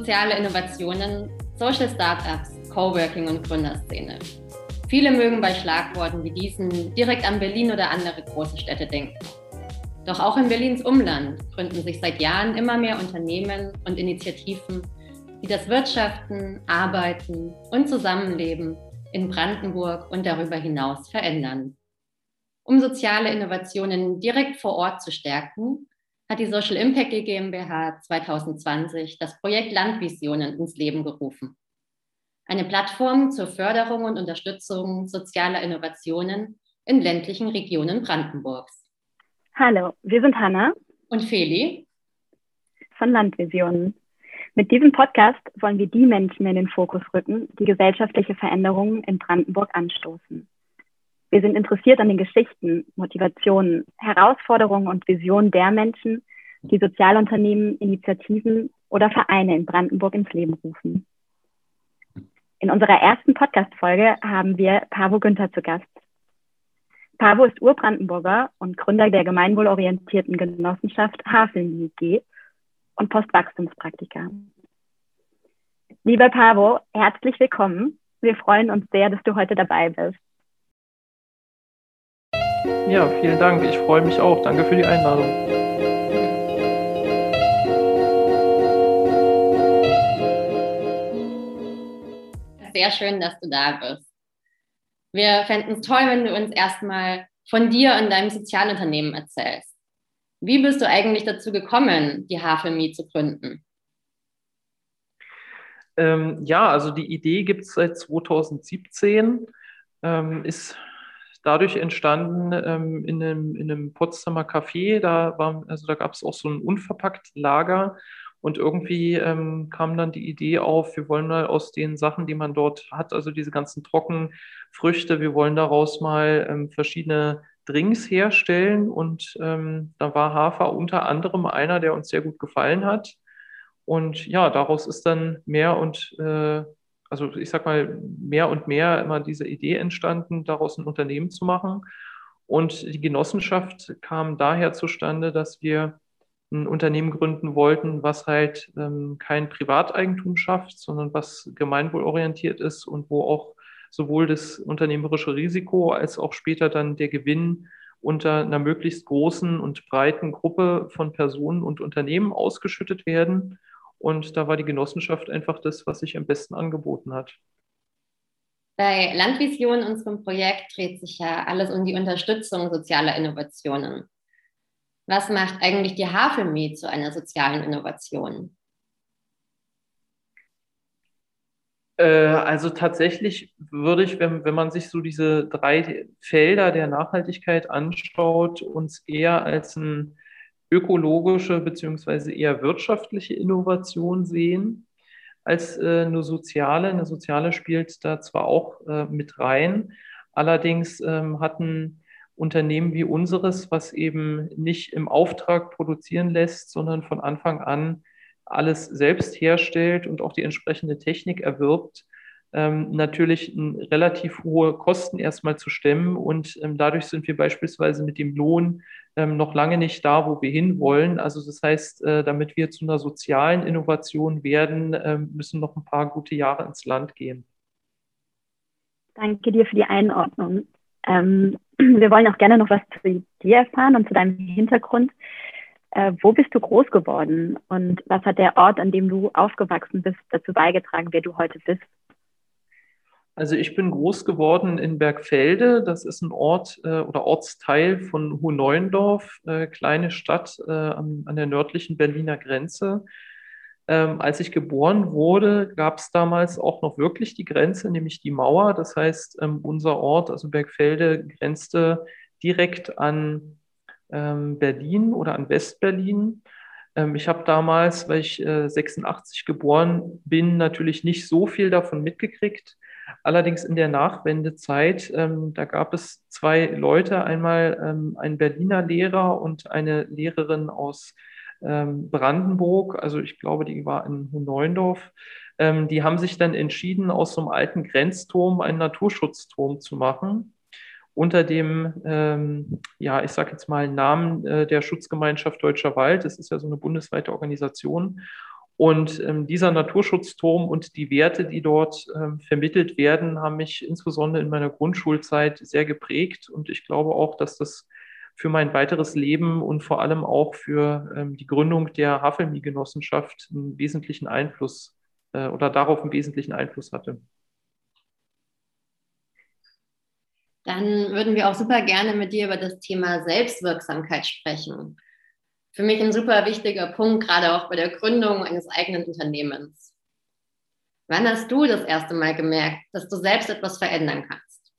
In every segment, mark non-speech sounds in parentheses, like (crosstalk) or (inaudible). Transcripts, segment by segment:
soziale Innovationen, Social Startups, Coworking und Gründerszene. Viele mögen bei Schlagworten wie diesen direkt an Berlin oder andere große Städte denken. Doch auch in Berlins Umland gründen sich seit Jahren immer mehr Unternehmen und Initiativen, die das Wirtschaften, Arbeiten und Zusammenleben in Brandenburg und darüber hinaus verändern. Um soziale Innovationen direkt vor Ort zu stärken, hat die Social Impact GmbH 2020 das Projekt Landvisionen ins Leben gerufen. Eine Plattform zur Förderung und Unterstützung sozialer Innovationen in ländlichen Regionen Brandenburgs. Hallo, wir sind Hanna und Feli von Landvisionen. Mit diesem Podcast wollen wir die Menschen in den Fokus rücken, die gesellschaftliche Veränderungen in Brandenburg anstoßen. Wir sind interessiert an den Geschichten, Motivationen, Herausforderungen und Visionen der Menschen, die Sozialunternehmen, Initiativen oder Vereine in Brandenburg ins Leben rufen. In unserer ersten Podcast-Folge haben wir Pavo Günther zu Gast. Pavo ist Urbrandenburger und Gründer der gemeinwohlorientierten Genossenschaft Haveln G und Postwachstumspraktiker. Lieber Pavo, herzlich willkommen. Wir freuen uns sehr, dass du heute dabei bist. Ja, vielen Dank. Ich freue mich auch. Danke für die Einladung. Sehr schön, dass du da bist. Wir fänden es toll, wenn du uns erstmal von dir und deinem Sozialunternehmen erzählst. Wie bist du eigentlich dazu gekommen, die Havelmi zu gründen? Ähm, ja, also die Idee gibt es seit 2017, ähm, ist dadurch entstanden ähm, in, einem, in einem Potsdamer Café. Da, also da gab es auch so ein unverpackt Lager und irgendwie ähm, kam dann die Idee auf, wir wollen mal aus den Sachen, die man dort hat, also diese ganzen Trockenfrüchte, wir wollen daraus mal ähm, verschiedene Drinks herstellen. Und ähm, da war Hafer unter anderem einer, der uns sehr gut gefallen hat. Und ja, daraus ist dann mehr und, äh, also ich sag mal, mehr und mehr immer diese Idee entstanden, daraus ein Unternehmen zu machen. Und die Genossenschaft kam daher zustande, dass wir ein Unternehmen gründen wollten, was halt ähm, kein Privateigentum schafft, sondern was gemeinwohlorientiert ist und wo auch sowohl das unternehmerische Risiko als auch später dann der Gewinn unter einer möglichst großen und breiten Gruppe von Personen und Unternehmen ausgeschüttet werden. Und da war die Genossenschaft einfach das, was sich am besten angeboten hat. Bei Landvision, unserem Projekt, dreht sich ja alles um die Unterstützung sozialer Innovationen. Was macht eigentlich die Havelme zu einer sozialen Innovation? Äh, also tatsächlich würde ich, wenn, wenn man sich so diese drei Felder der Nachhaltigkeit anschaut, uns eher als eine ökologische beziehungsweise eher wirtschaftliche Innovation sehen als äh, eine soziale. Eine soziale spielt da zwar auch äh, mit rein, allerdings ähm, hatten Unternehmen wie unseres, was eben nicht im Auftrag produzieren lässt, sondern von Anfang an alles selbst herstellt und auch die entsprechende Technik erwirbt, ähm, natürlich relativ hohe Kosten erstmal zu stemmen. Und ähm, dadurch sind wir beispielsweise mit dem Lohn ähm, noch lange nicht da, wo wir hinwollen. Also das heißt, äh, damit wir zu einer sozialen Innovation werden, äh, müssen noch ein paar gute Jahre ins Land gehen. Danke dir für die Einordnung. Ähm, (clears throat) wir wollen auch gerne noch was zu dir erfahren und zu deinem Hintergrund. Äh, wo bist du groß geworden und was hat der Ort, an dem du aufgewachsen bist, dazu beigetragen, wer du heute bist? Also ich bin groß geworden in Bergfelde. Das ist ein Ort äh, oder Ortsteil von Hohneuendorf, äh, kleine Stadt äh, an, an, der nördlichen Berliner Grenze. Ähm, als ich geboren wurde, gab es damals auch noch wirklich die Grenze, nämlich die Mauer. Das heißt, ähm, unser Ort, also Bergfelde, grenzte direkt an ähm, Berlin oder an Westberlin. Ähm, ich habe damals, weil ich äh, 86 geboren bin, natürlich nicht so viel davon mitgekriegt. Allerdings in der Nachwendezeit, ähm, da gab es zwei Leute, einmal ähm, ein Berliner Lehrer und eine Lehrerin aus ähm, Brandenburg, also ich glaube, die war in Neuendorf, ähm, die haben sich dann entschieden, aus so einem alten Grenzturm einen Naturschutzturm zu machen. Unter dem, ähm, ja, ich sage jetzt mal Namen äh, der Schutzgemeinschaft Deutscher Wald. Das ist ja so eine bundesweite Organisation. Und ähm, dieser Naturschutzturm und die Werte, die dort ähm, vermittelt werden, haben mich insbesondere in meiner Grundschulzeit sehr geprägt. Und ich glaube auch, dass das für mein weiteres Leben und vor allem auch für ähm, die Gründung der Havelmi-Genossenschaft einen wesentlichen Einfluss äh, oder darauf einen wesentlichen Einfluss hatte. Dann würden wir auch super gerne mit dir über das Thema Selbstwirksamkeit sprechen für mich ein super wichtiger Punkt, gerade auch bei der Gründung eines eigenen Unternehmens. Wann hast du das erste Mal gemerkt, dass du selbst etwas verändern kannst?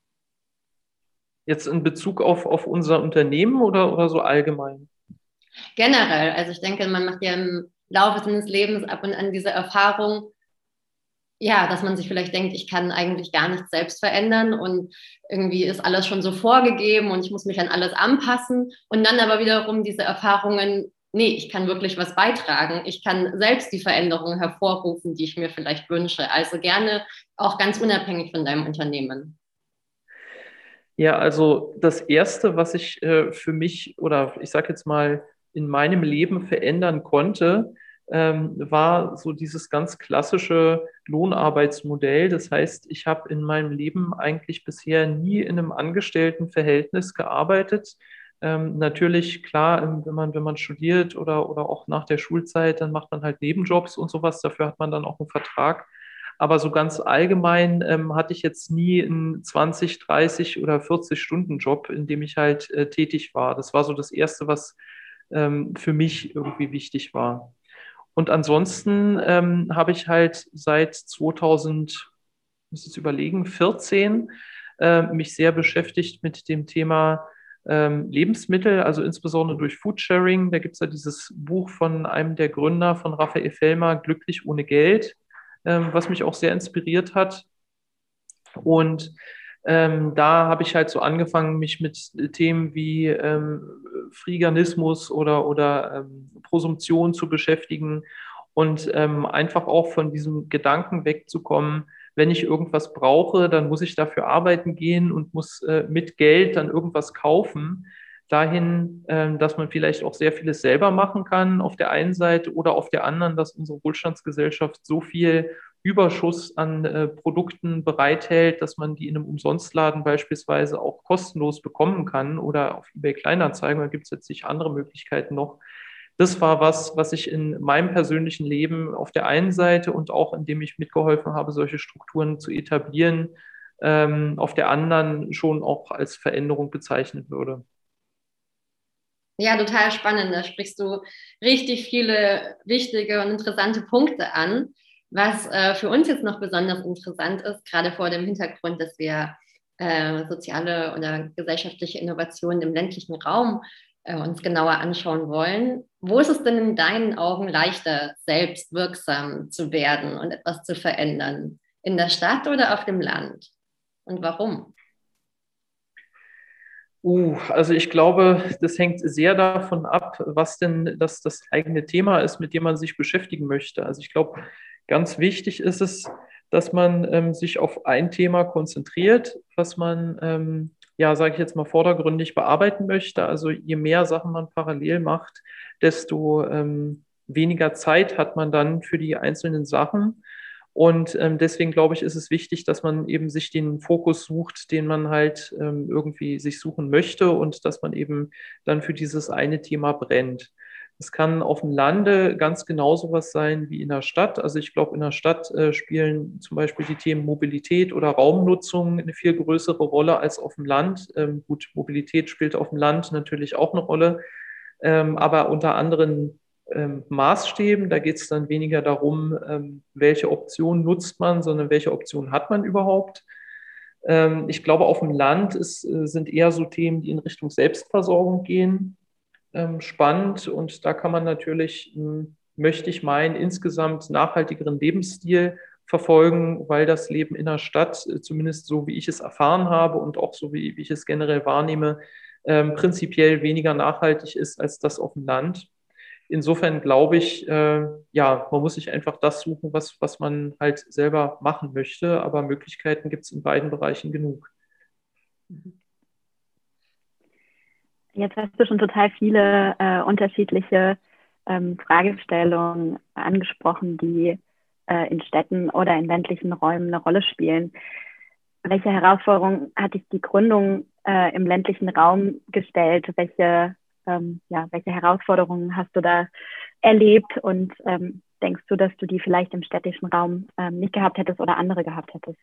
Jetzt in Bezug auf, auf unser Unternehmen oder, oder so allgemein? Generell. Also ich denke, man macht ja im Laufe seines Lebens ab und an diese Erfahrung, ja, dass man sich vielleicht denkt, ich kann eigentlich gar nichts selbst verändern und irgendwie ist alles schon so vorgegeben und ich muss mich an alles anpassen und dann aber wiederum diese Erfahrungen, nee, ich kann wirklich was beitragen, ich kann selbst die Veränderungen hervorrufen, die ich mir vielleicht wünsche. Also gerne auch ganz unabhängig von deinem Unternehmen. Ja, also das Erste, was ich äh, für mich oder ich sage jetzt mal in meinem Leben verändern konnte, ähm, war so dieses ganz klassische Lohnarbeitsmodell. Das heißt, ich habe in meinem Leben eigentlich bisher nie in einem Angestelltenverhältnis gearbeitet. Ähm, natürlich, klar, wenn man, wenn man studiert oder, oder auch nach der Schulzeit, dann macht man halt Nebenjobs und sowas. Dafür hat man dann auch einen Vertrag. Aber so ganz allgemein ähm, hatte ich jetzt nie einen 20, 30 oder 40 Stunden Job, in dem ich halt äh, tätig war. Das war so das Erste, was ähm, für mich irgendwie wichtig war. Und ansonsten ähm, habe ich halt seit 2000, muss ich überlegen, 14 äh, mich sehr beschäftigt mit dem Thema ähm, Lebensmittel, also insbesondere durch Foodsharing. Da gibt es ja dieses Buch von einem der Gründer von Raphael Fellmer, Glücklich ohne Geld, ähm, was mich auch sehr inspiriert hat. Und ähm, da habe ich halt so angefangen, mich mit Themen wie ähm, Friganismus oder, oder ähm, Prosumption zu beschäftigen und ähm, einfach auch von diesem Gedanken wegzukommen, wenn ich irgendwas brauche, dann muss ich dafür arbeiten gehen und muss äh, mit Geld dann irgendwas kaufen. Dahin, äh, dass man vielleicht auch sehr vieles selber machen kann auf der einen Seite oder auf der anderen, dass unsere Wohlstandsgesellschaft so viel Überschuss an äh, Produkten bereithält, dass man die in einem Umsonstladen beispielsweise auch kostenlos bekommen kann oder auf eBay Kleinanzeigen, da gibt es jetzt nicht andere Möglichkeiten noch. Das war was, was ich in meinem persönlichen Leben auf der einen Seite und auch indem ich mitgeholfen habe, solche Strukturen zu etablieren, ähm, auf der anderen schon auch als Veränderung bezeichnen würde. Ja, total spannend. Da sprichst du richtig viele wichtige und interessante Punkte an. Was äh, für uns jetzt noch besonders interessant ist, gerade vor dem Hintergrund, dass wir äh, soziale oder gesellschaftliche Innovationen im ländlichen Raum äh, uns genauer anschauen wollen. Wo ist es denn in deinen Augen leichter, selbst wirksam zu werden und etwas zu verändern? In der Stadt oder auf dem Land? Und warum? Uh, also ich glaube, das hängt sehr davon ab, was denn das, das eigene Thema ist, mit dem man sich beschäftigen möchte. Also ich glaube, Ganz wichtig ist es, dass man ähm, sich auf ein Thema konzentriert, was man, ähm, ja, sage ich jetzt mal, vordergründig bearbeiten möchte. Also je mehr Sachen man parallel macht, desto ähm, weniger Zeit hat man dann für die einzelnen Sachen. Und ähm, deswegen glaube ich, ist es wichtig, dass man eben sich den Fokus sucht, den man halt ähm, irgendwie sich suchen möchte und dass man eben dann für dieses eine Thema brennt. Es kann auf dem Lande ganz genauso was sein wie in der Stadt. Also ich glaube, in der Stadt äh, spielen zum Beispiel die Themen Mobilität oder Raumnutzung eine viel größere Rolle als auf dem Land. Ähm, gut, Mobilität spielt auf dem Land natürlich auch eine Rolle, ähm, aber unter anderen ähm, Maßstäben. Da geht es dann weniger darum, ähm, welche Option nutzt man, sondern welche Option hat man überhaupt. Ähm, ich glaube, auf dem Land ist, äh, sind eher so Themen, die in Richtung Selbstversorgung gehen spannend und da kann man natürlich, hm, möchte ich meinen, insgesamt nachhaltigeren Lebensstil verfolgen, weil das Leben in der Stadt, äh, zumindest so wie ich es erfahren habe und auch so wie, wie ich es generell wahrnehme, ähm, prinzipiell weniger nachhaltig ist als das auf dem Land. Insofern glaube ich, äh, ja, man muss sich einfach das suchen, was, was man halt selber machen möchte, aber Möglichkeiten gibt es in beiden Bereichen genug. Mhm. Jetzt hast du schon total viele äh, unterschiedliche ähm, Fragestellungen angesprochen, die äh, in Städten oder in ländlichen Räumen eine Rolle spielen. Welche Herausforderungen hat dich die Gründung äh, im ländlichen Raum gestellt? Welche, ähm, ja, welche Herausforderungen hast du da erlebt und ähm, denkst du, dass du die vielleicht im städtischen Raum ähm, nicht gehabt hättest oder andere gehabt hättest?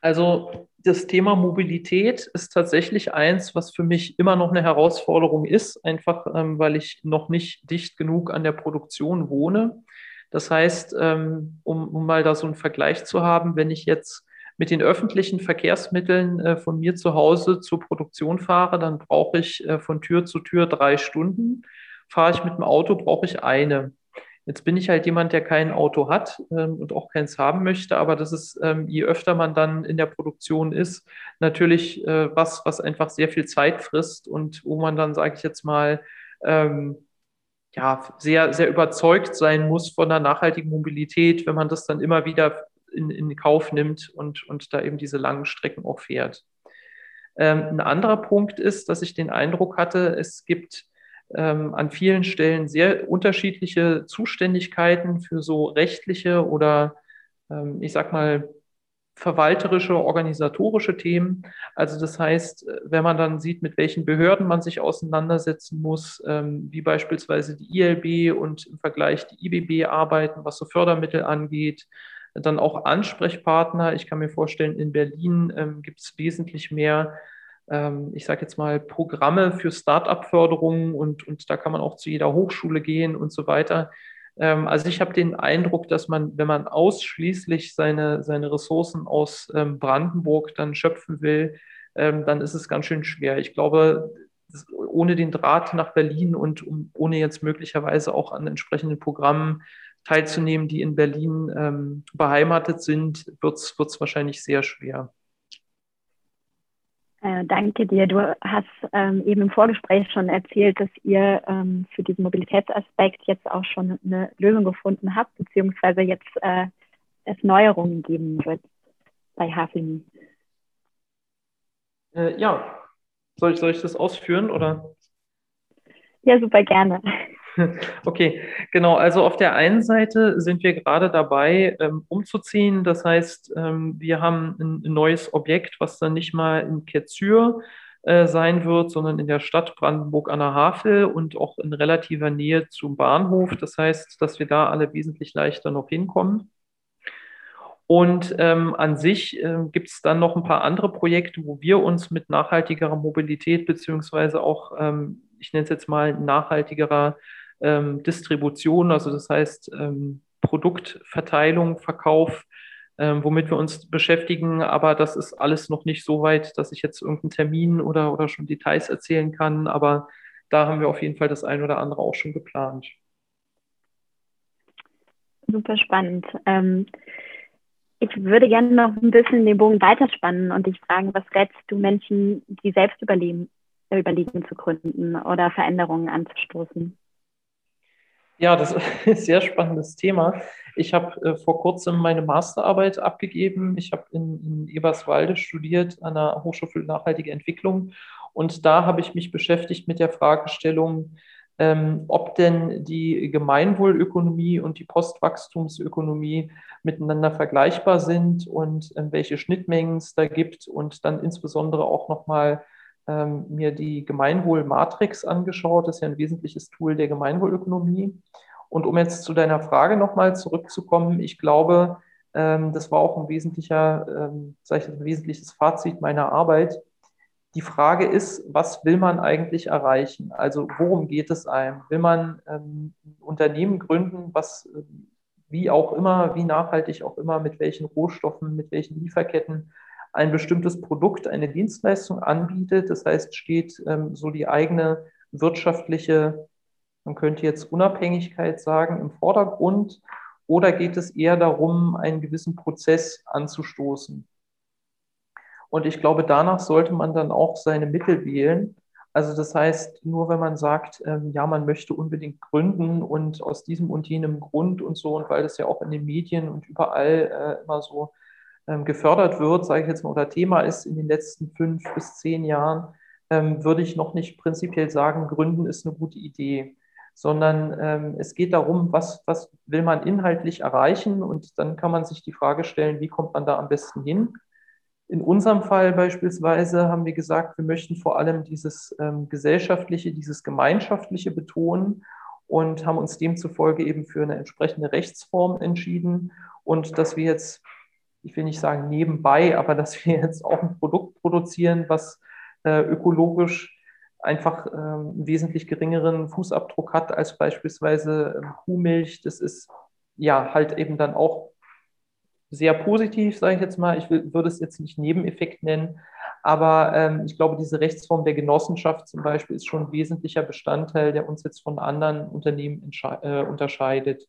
Also das Thema Mobilität ist tatsächlich eins, was für mich immer noch eine Herausforderung ist, einfach ähm, weil ich noch nicht dicht genug an der Produktion wohne. Das heißt, ähm, um, um mal da so einen Vergleich zu haben, wenn ich jetzt mit den öffentlichen Verkehrsmitteln äh, von mir zu Hause zur Produktion fahre, dann brauche ich äh, von Tür zu Tür drei Stunden. Fahre ich mit dem Auto, brauche ich eine. Jetzt bin ich halt jemand, der kein Auto hat ähm, und auch keins haben möchte, aber das ist, ähm, je öfter man dann in der Produktion ist, natürlich äh, was, was einfach sehr viel Zeit frisst und wo man dann, sage ich jetzt mal, ähm, ja, sehr, sehr überzeugt sein muss von der nachhaltigen Mobilität, wenn man das dann immer wieder in, in Kauf nimmt und, und da eben diese langen Strecken auch fährt. Ähm, ein anderer Punkt ist, dass ich den Eindruck hatte, es gibt ähm, an vielen Stellen sehr unterschiedliche Zuständigkeiten für so rechtliche oder ähm, ich sag mal verwalterische, organisatorische Themen. Also das heißt, wenn man dann sieht, mit welchen Behörden man sich auseinandersetzen muss, ähm, wie beispielsweise die ILB und im Vergleich die IBB arbeiten, was so Fördermittel angeht, dann auch Ansprechpartner. Ich kann mir vorstellen, in Berlin ähm, gibt es wesentlich mehr, ich sage jetzt mal, Programme für Start-up-Förderungen und, und da kann man auch zu jeder Hochschule gehen und so weiter. Ähm, also ich habe den Eindruck, dass man, wenn man ausschließlich seine, seine Ressourcen aus ähm, Brandenburg dann schöpfen will, ähm, dann ist es ganz schön schwer. Ich glaube, ohne den Draht nach Berlin und ohne jetzt möglicherweise auch an entsprechenden Programmen teilzunehmen, die in Berlin ähm, beheimatet sind, wird es wahrscheinlich sehr schwer. Äh, danke dir. Du hast ähm, eben im Vorgespräch schon erzählt, dass ihr ähm, für diesen Mobilitätsaspekt jetzt auch schon eine Lösung gefunden habt, beziehungsweise jetzt äh, es Neuerungen geben wird bei Haflin. Äh, ja, soll ich, soll ich das ausführen oder? Ja, super gerne. (laughs) Okay, genau. Also auf der einen Seite sind wir gerade dabei, ähm, umzuziehen. Das heißt, ähm, wir haben ein, neues Objekt, was dann nicht mal in Ketzür äh, sein wird, sondern in der Stadt Brandenburg an der Havel und auch in relativer Nähe zum Bahnhof. Das heißt, dass wir da alle wesentlich leichter noch hinkommen. Und ähm, an sich äh, gibt es dann noch ein paar andere Projekte, wo wir uns mit nachhaltigerer Mobilität beziehungsweise auch, ähm, ich nenne es jetzt mal nachhaltigerer ähm, Distribution, also das heißt ähm, Produktverteilung, Verkauf, ähm, womit wir uns beschäftigen. Aber das ist alles noch nicht so weit, dass ich jetzt irgendeinen Termin oder, oder schon Details erzählen kann. Aber da haben wir auf jeden Fall das ein oder andere auch schon geplant. Super spannend. Ähm, ich würde gerne noch ein bisschen den Bogen weiterspannen und dich fragen, was rätst du Menschen, die selbst überleben, überlegen zu gründen oder Veränderungen anzustoßen? Ja, das (laughs) ist ein sehr spannendes Thema. Ich habe äh, vor kurzem meine Masterarbeit abgegeben. Ich habe in, in, Eberswalde studiert an der Hochschule für nachhaltige Entwicklung. Und da habe ich mich beschäftigt mit der Fragestellung, ähm, ob denn die Gemeinwohlökonomie und die Postwachstumsökonomie miteinander vergleichbar sind und äh, welche Schnittmengen es da gibt und dann insbesondere auch nochmal ähm, mir die Gemeinwohlmatrix angeschaut. Das ist ja ein wesentliches Tool der Gemeinwohlökonomie. Und um jetzt zu deiner Frage nochmal zurückzukommen, ich glaube, ähm, das war auch ein wesentlicher, ähm, ich, ein wesentliches Fazit meiner Arbeit. Die Frage ist, was will man eigentlich erreichen? Also worum geht es einem? Will man ähm, ein Unternehmen gründen, was wie auch immer, wie nachhaltig auch immer, mit welchen Rohstoffen, mit welchen Lieferketten ein bestimmtes Produkt, eine Dienstleistung anbietet. Das heißt, steht ähm, so die eigene wirtschaftliche, man könnte jetzt Unabhängigkeit sagen, im Vordergrund oder geht es eher darum, einen gewissen Prozess anzustoßen? Und ich glaube, danach sollte man dann auch seine Mittel wählen. Also das heißt, nur wenn man sagt, ähm, ja, man möchte unbedingt gründen und aus diesem und jenem Grund und so, und weil das ja auch in den Medien und überall äh, immer so gefördert wird, sage ich jetzt mal, oder Thema ist in den letzten fünf bis zehn Jahren, ähm, würde ich noch nicht prinzipiell sagen, Gründen ist eine gute Idee, sondern ähm, es geht darum, was, was will man inhaltlich erreichen und dann kann man sich die Frage stellen, wie kommt man da am besten hin. In unserem Fall beispielsweise haben wir gesagt, wir möchten vor allem dieses ähm, gesellschaftliche, dieses gemeinschaftliche betonen und haben uns demzufolge eben für eine entsprechende Rechtsform entschieden und dass wir jetzt, ich will nicht sagen nebenbei, aber dass wir (laughs) jetzt auch ein Produkt produzieren, was äh, ökologisch einfach ähm, einen wesentlich geringeren Fußabdruck hat als beispielsweise ähm, Kuhmilch. Das ist ja halt eben dann auch sehr positiv, sage ich jetzt mal. Ich würde es jetzt nicht Nebeneffekt nennen, aber ähm, ich glaube, diese Rechtsform der Genossenschaft zum Beispiel ist schon ein wesentlicher Bestandteil, der uns jetzt von anderen Unternehmen äh, unterscheidet.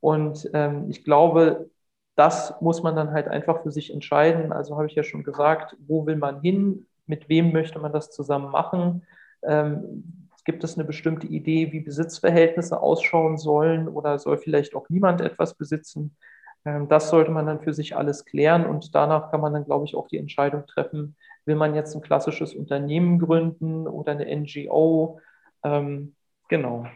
Und ähm, ich glaube, das muss man dann halt einfach für sich entscheiden. Also habe ich ja schon gesagt, wo will man hin? mit wem möchte man das zusammen machen? Ähm, gibt es eine bestimmte Idee, wie Besitzverhältnisse ausschauen sollen oder soll vielleicht auch niemand etwas besitzen? Ähm, das sollte man dann für sich alles klären und danach kann man dann, glaube ich, auch die Entscheidung treffen, will man jetzt ein klassisches Unternehmen gründen oder eine NGO? Ähm, genau.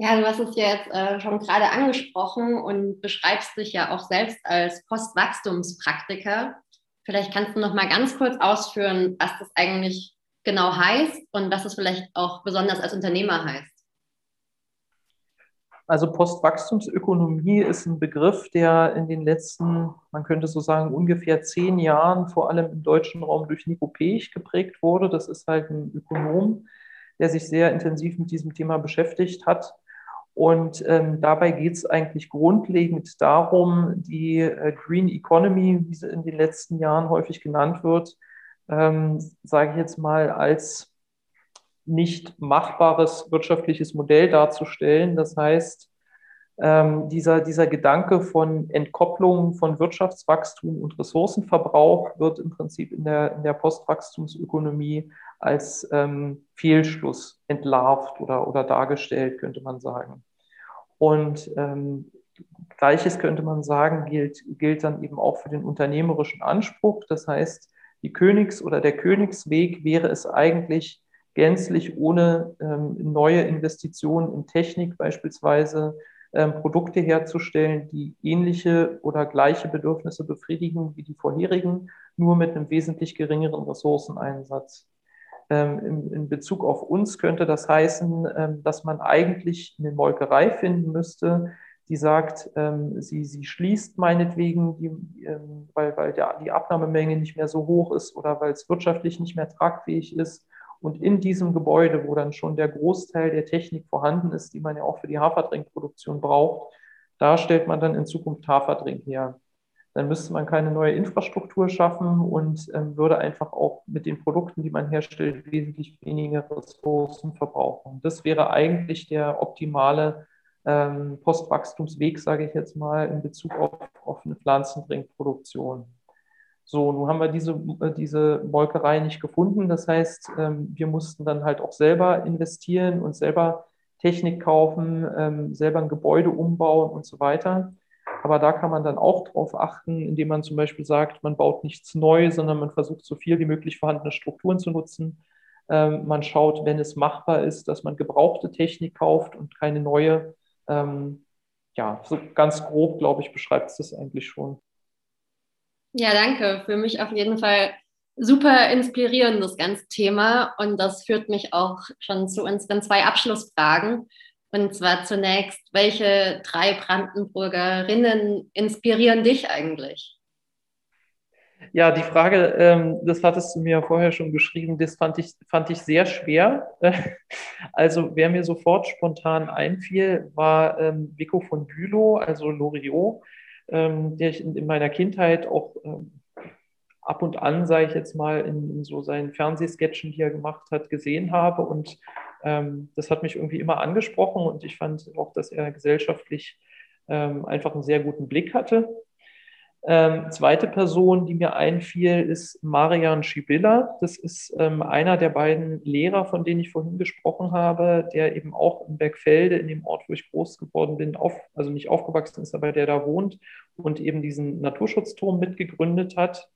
Ja, du hast es ja jetzt äh, schon gerade angesprochen und beschreibst dich ja auch selbst als Postwachstumspraktiker. Vielleicht kannst du noch mal ganz kurz ausführen, was das eigentlich genau heißt und was es vielleicht auch besonders als Unternehmer heißt. Also Postwachstumsökonomie ist ein Begriff, der in den letzten, man könnte so sagen, ungefähr zehn Jahren vor allem im deutschen Raum durch Nico Pech geprägt wurde. Das ist halt ein Ökonom, der sich sehr intensiv mit diesem Thema beschäftigt hat und ähm, dabei geht es eigentlich grundlegend darum, die äh, Green Economy, wie sie in den letzten Jahren häufig genannt wird, ähm, sage ich jetzt mal, als nicht machbares wirtschaftliches Modell darzustellen. Das heißt, ähm, dieser, dieser Gedanke von Entkopplung von Wirtschaftswachstum und Ressourcenverbrauch wird im Prinzip in der, in der Postwachstumsökonomie als ähm, Fehlschluss entlarvt oder, oder dargestellt, könnte man sagen. Und ähm, Gleiches könnte man sagen, gilt, gilt dann eben auch für den unternehmerischen Anspruch. Das heißt, die Königs- oder der Königsweg wäre es eigentlich gänzlich ohne ähm, neue Investitionen in Technik beispielsweise ähm, Produkte herzustellen, die ähnliche oder gleiche Bedürfnisse befriedigen wie die vorherigen, nur mit einem wesentlich geringeren Ressourceneinsatz. Ähm, in, Bezug auf uns könnte das heißen, ähm, dass man eigentlich eine Molkerei finden müsste, die sagt, ähm, sie, sie schließt meinetwegen, die, weil, weil der, die Abnahmemenge nicht mehr so hoch ist oder weil es wirtschaftlich nicht mehr tragfähig ist. Und in diesem Gebäude, wo dann schon der Großteil der Technik vorhanden ist, die man ja auch für die Hafertrinkproduktion braucht, da stellt man dann in Zukunft Haferdrink her dann müsste man keine neue Infrastruktur schaffen und ähm, würde einfach auch mit den Produkten, die man herstellt, wesentlich weniger Ressourcen verbrauchen. Das wäre eigentlich der optimale ähm, Postwachstumsweg, sage ich jetzt mal, in Bezug auf, auf eine Pflanzendrinkproduktion. So, nun haben wir diese, äh, diese Molkerei nicht gefunden. Das heißt, ähm, wir mussten dann halt auch selber investieren und selber Technik kaufen, ähm, selber ein Gebäude umbauen und so weiter. Aber da kann man dann auch drauf achten, indem man zum Beispiel sagt, man baut nichts neu, sondern man versucht so viel wie möglich vorhandene Strukturen zu nutzen. Ähm, man schaut, wenn es machbar ist, dass man gebrauchte Technik kauft und keine neue. Ähm, ja, so ganz grob, glaube ich, beschreibt es das eigentlich schon. Ja, danke. Für mich auf jeden Fall super inspirierend, das ganze Thema. Und das führt mich auch schon zu unseren zwei Abschlussfragen. Und zwar zunächst, welche drei Brandenburgerinnen inspirieren dich eigentlich? Ja, die Frage, ähm, das hattest du mir vorher schon geschrieben, das fand ich, fand ich sehr schwer. (laughs) Also, wer mir sofort spontan einfiel, war ähm, Vico von Bülow, also Loriot, ähm, der ich in, in, meiner Kindheit auch ab und an, sage ich jetzt mal, in, in, so seinen Fernsehsketchen, die er gemacht hat, gesehen habe und das hat mich irgendwie immer angesprochen und ich fand auch, dass er gesellschaftlich ähm, einfach einen sehr guten Blick hatte. Ähm, zweite Person, die mir einfiel, ist Marian Schibilla. Das ist ähm, einer der beiden Lehrer, von denen ich vorhin gesprochen habe, der eben auch in Bergfelde, in dem Ort, wo ich groß geworden bin, auf, also nicht aufgewachsen ist, aber der da wohnt und eben diesen Naturschutzturm mitgegründet hat.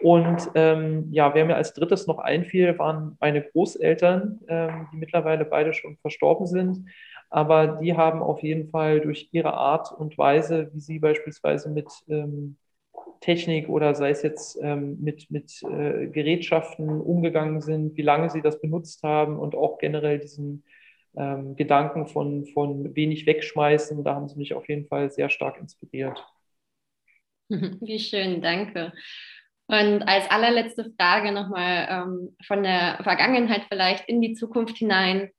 Und ähm, ja, wer mir als drittes noch einfiel, waren meine Großeltern, ähm, die mittlerweile beide schon verstorben sind. Aber die haben auf jeden Fall durch ihre Art und Weise, wie sie beispielsweise mit ähm, Technik oder sei es jetzt ähm, mit, mit äh, Gerätschaften umgegangen sind, wie lange sie das benutzt haben und auch generell diesen ähm, Gedanken von, von wenig wegschmeißen, da haben sie mich auf jeden Fall sehr stark inspiriert. (laughs) Wie schön, danke. Und als allerletzte Frage nochmal ähm, von der Vergangenheit vielleicht in die Zukunft hinein.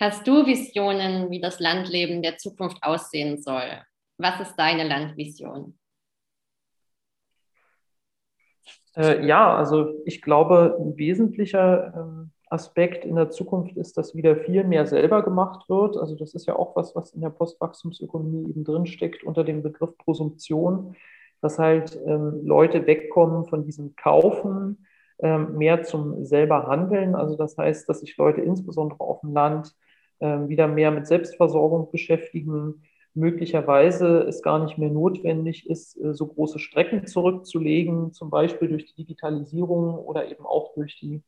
Hast du Visionen, wie das Landleben der Zukunft aussehen soll? Was ist deine Landvision? Äh, ja, also ich glaube, ein wesentlicher ähm, Aspekt in der Zukunft ist, dass wieder viel mehr selber gemacht wird. Also das ist ja auch was, was in der Postwachstumsökonomie eben drinsteckt unter dem Begriff Prosumtion dass halt ähm, Leute wegkommen von diesem Kaufen, ähm, mehr zum selber Handeln. Also das heißt, dass sich Leute insbesondere auf dem Land ähm, wieder mehr mit Selbstversorgung beschäftigen, möglicherweise es gar nicht mehr notwendig ist, äh, so große Strecken zurückzulegen, zum Beispiel durch die Digitalisierung oder eben auch durch die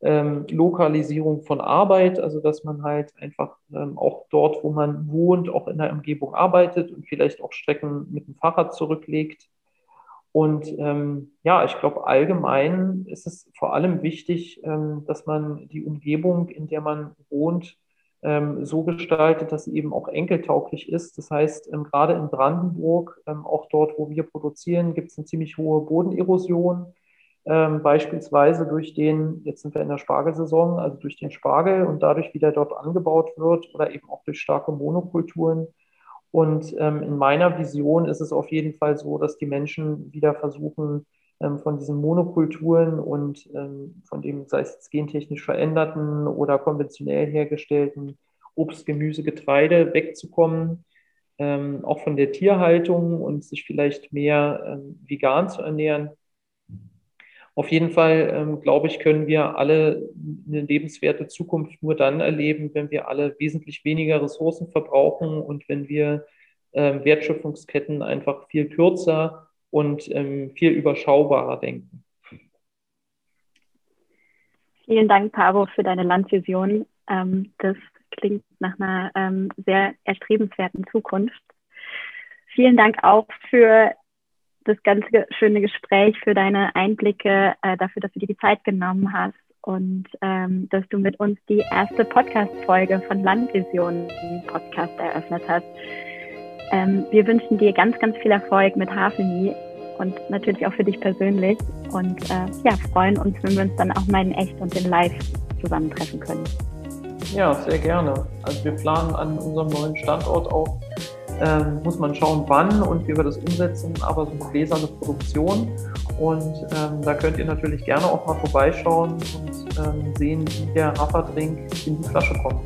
ähm, Lokalisierung von Arbeit, also dass man halt einfach ähm, auch dort, wo man wohnt, auch in der Umgebung arbeitet und vielleicht auch Strecken mit dem Fahrrad zurücklegt. Und ähm, ja, ich glaube, allgemein ist es vor allem wichtig, ähm, dass man die Umgebung, in der man wohnt, ähm, so gestaltet, dass sie eben auch enkeltauglich ist. Das heißt, ähm, gerade in Brandenburg, auch dort, wo wir produzieren, gibt es eine ziemlich hohe Bodenerosion ähm, beispielsweise durch den, jetzt sind wir in der Spargelsaison, also durch den Spargel und dadurch, wie der dort angebaut wird oder eben auch durch starke Monokulturen. Und ähm, in meiner Vision ist es auf jeden Fall so, dass die Menschen wieder versuchen, ähm, von diesen Monokulturen und ähm, von dem, sei es jetzt gentechnisch veränderten oder konventionell hergestellten Obst, Gemüse, Getreide wegzukommen, ähm, auch von der Tierhaltung und sich vielleicht mehr ähm, vegan zu ernähren auf jeden Fall, ähm, glaube ich, können wir alle eine lebenswerte Zukunft nur dann erleben, wenn wir alle wesentlich weniger Ressourcen verbrauchen und wenn wir ähm, Wertschöpfungsketten einfach viel kürzer und ähm, viel überschaubarer denken. Vielen Dank, Pavo, für deine Landvision. Ähm, das klingt nach einer ähm, sehr erstrebenswerten Zukunft. Vielen Dank auch für das ganz schöne Gespräch, für deine Einblicke, äh, dafür, dass du dir die Zeit genommen hast und ähm, dass du mit uns die erste Podcast-Folge von Landvision Podcast eröffnet hast. Ähm, wir wünschen dir ganz, ganz viel Erfolg mit Hafeni und natürlich auch für dich persönlich und äh, ja, freuen uns, wenn wir uns dann auch mal in echt und in live zusammentreffen können. Ja, sehr gerne. Also wir planen an unserem neuen Standort auch ähm, muss man schauen, wann und wie wir das umsetzen, aber so eine gläserne Produktion. Und ähm, da könnt ihr natürlich gerne auch mal vorbeischauen und ähm, sehen, wie der Hafferdrink in die Flasche kommt.